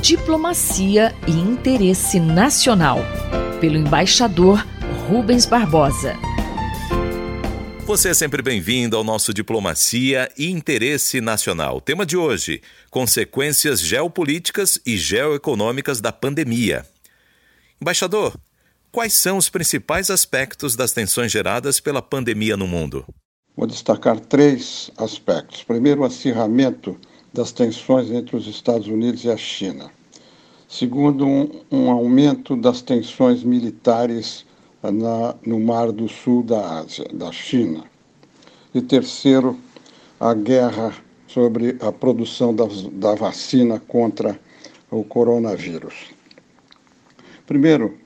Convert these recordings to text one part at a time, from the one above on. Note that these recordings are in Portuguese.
Diplomacia e Interesse Nacional, pelo embaixador Rubens Barbosa. Você é sempre bem-vindo ao nosso Diplomacia e Interesse Nacional. Tema de hoje: Consequências geopolíticas e geoeconômicas da pandemia. Embaixador, quais são os principais aspectos das tensões geradas pela pandemia no mundo? Vou destacar três aspectos. Primeiro, o acirramento das tensões entre os Estados Unidos e a China. Segundo, um, um aumento das tensões militares na, no Mar do Sul da Ásia, da China. E terceiro, a guerra sobre a produção da, da vacina contra o coronavírus. Primeiro,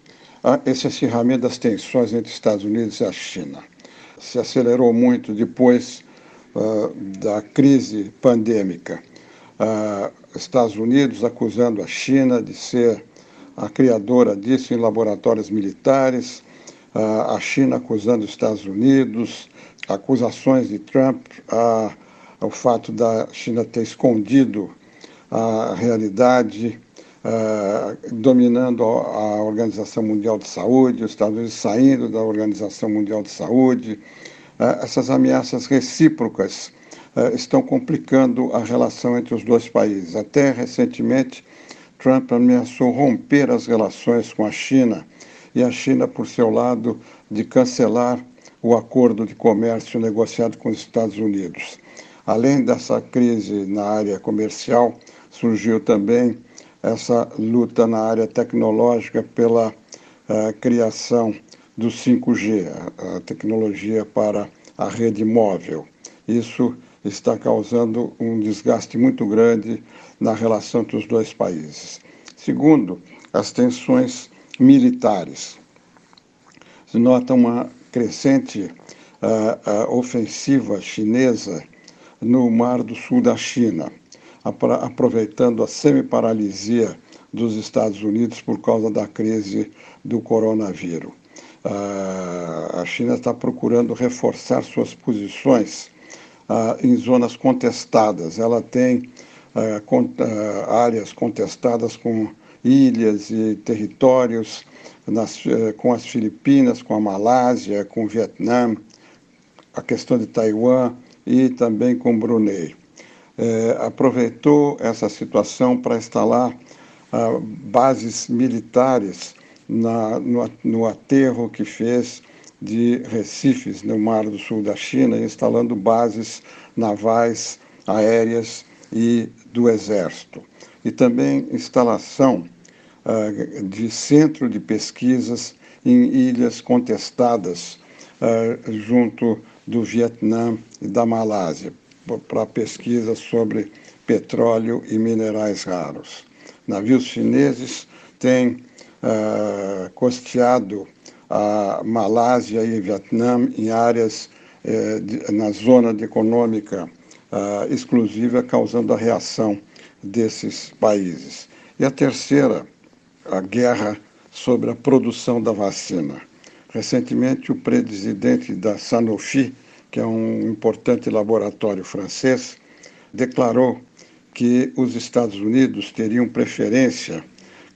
esse acirramento das tensões entre Estados Unidos e a China se acelerou muito depois uh, da crise pandêmica uh, Estados Unidos acusando a China de ser a criadora disso em laboratórios militares, uh, a China acusando os Estados Unidos, acusações de Trump ao fato da China ter escondido a realidade, dominando a Organização Mundial de Saúde, os Estados Unidos saindo da Organização Mundial de Saúde, essas ameaças recíprocas estão complicando a relação entre os dois países. Até recentemente, Trump ameaçou romper as relações com a China e a China, por seu lado, de cancelar o acordo de comércio negociado com os Estados Unidos. Além dessa crise na área comercial, surgiu também essa luta na área tecnológica pela uh, criação do 5G, a, a tecnologia para a rede móvel. Isso está causando um desgaste muito grande na relação entre os dois países. Segundo, as tensões militares. Se nota uma crescente uh, uh, ofensiva chinesa no Mar do Sul da China, aproveitando a semi-paralisia dos Estados Unidos por causa da crise do coronavírus. Uh, a China está procurando reforçar suas posições ah, em zonas contestadas. Ela tem ah, ah, áreas contestadas com ilhas e territórios nas, eh, com as Filipinas, com a Malásia, com o Vietnã, a questão de Taiwan e também com Brunei. Eh, aproveitou essa situação para instalar ah, bases militares na, no, no aterro que fez de Recifes, no Mar do Sul da China, instalando bases navais, aéreas e do Exército. E também instalação uh, de centro de pesquisas em ilhas contestadas uh, junto do Vietnã e da Malásia, para pesquisa sobre petróleo e minerais raros. Navios chineses têm uh, costeado a Malásia e Vietnã em áreas eh, de, na zona econômica uh, exclusiva, causando a reação desses países. E a terceira, a guerra sobre a produção da vacina. Recentemente, o presidente da Sanofi, que é um importante laboratório francês, declarou que os Estados Unidos teriam preferência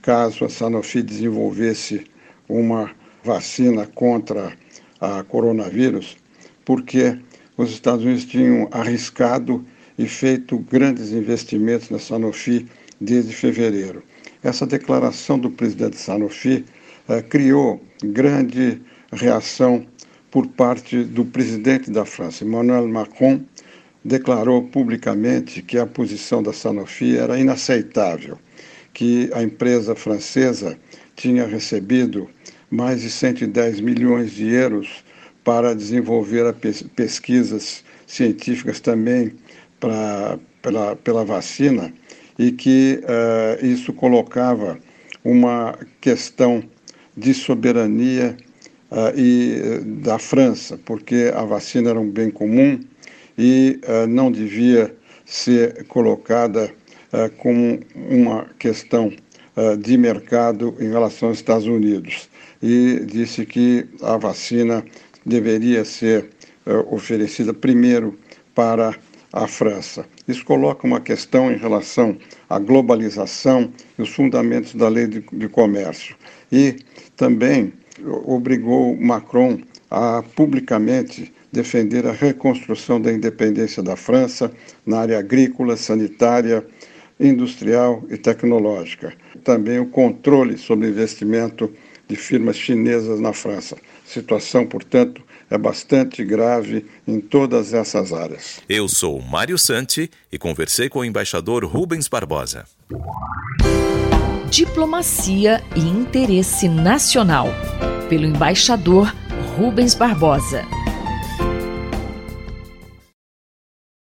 caso a Sanofi desenvolvesse uma vacina contra a coronavírus, porque os Estados Unidos tinham arriscado e feito grandes investimentos na Sanofi desde fevereiro. Essa declaração do presidente Sanofi eh, criou grande reação por parte do presidente da França, Emmanuel Macron, declarou publicamente que a posição da Sanofi era inaceitável, que a empresa francesa tinha recebido mais de 110 milhões de euros para desenvolver pesquisas científicas também pra, pela, pela vacina e que uh, isso colocava uma questão de soberania uh, e uh, da França, porque a vacina era um bem comum e não devia ser colocada como uma questão de mercado em relação aos Estados Unidos e disse que a vacina deveria ser uh, oferecida primeiro para à França. Isso coloca uma questão em relação à globalização e os fundamentos da lei de, de comércio. E também obrigou Macron a publicamente defender a reconstrução da independência da França na área agrícola, sanitária, industrial e tecnológica. Também o controle sobre investimento de firmas chinesas na França. Situação, portanto, é bastante grave em todas essas áreas. Eu sou Mário Santi e conversei com o embaixador Rubens Barbosa. Diplomacia e interesse nacional. Pelo embaixador Rubens Barbosa.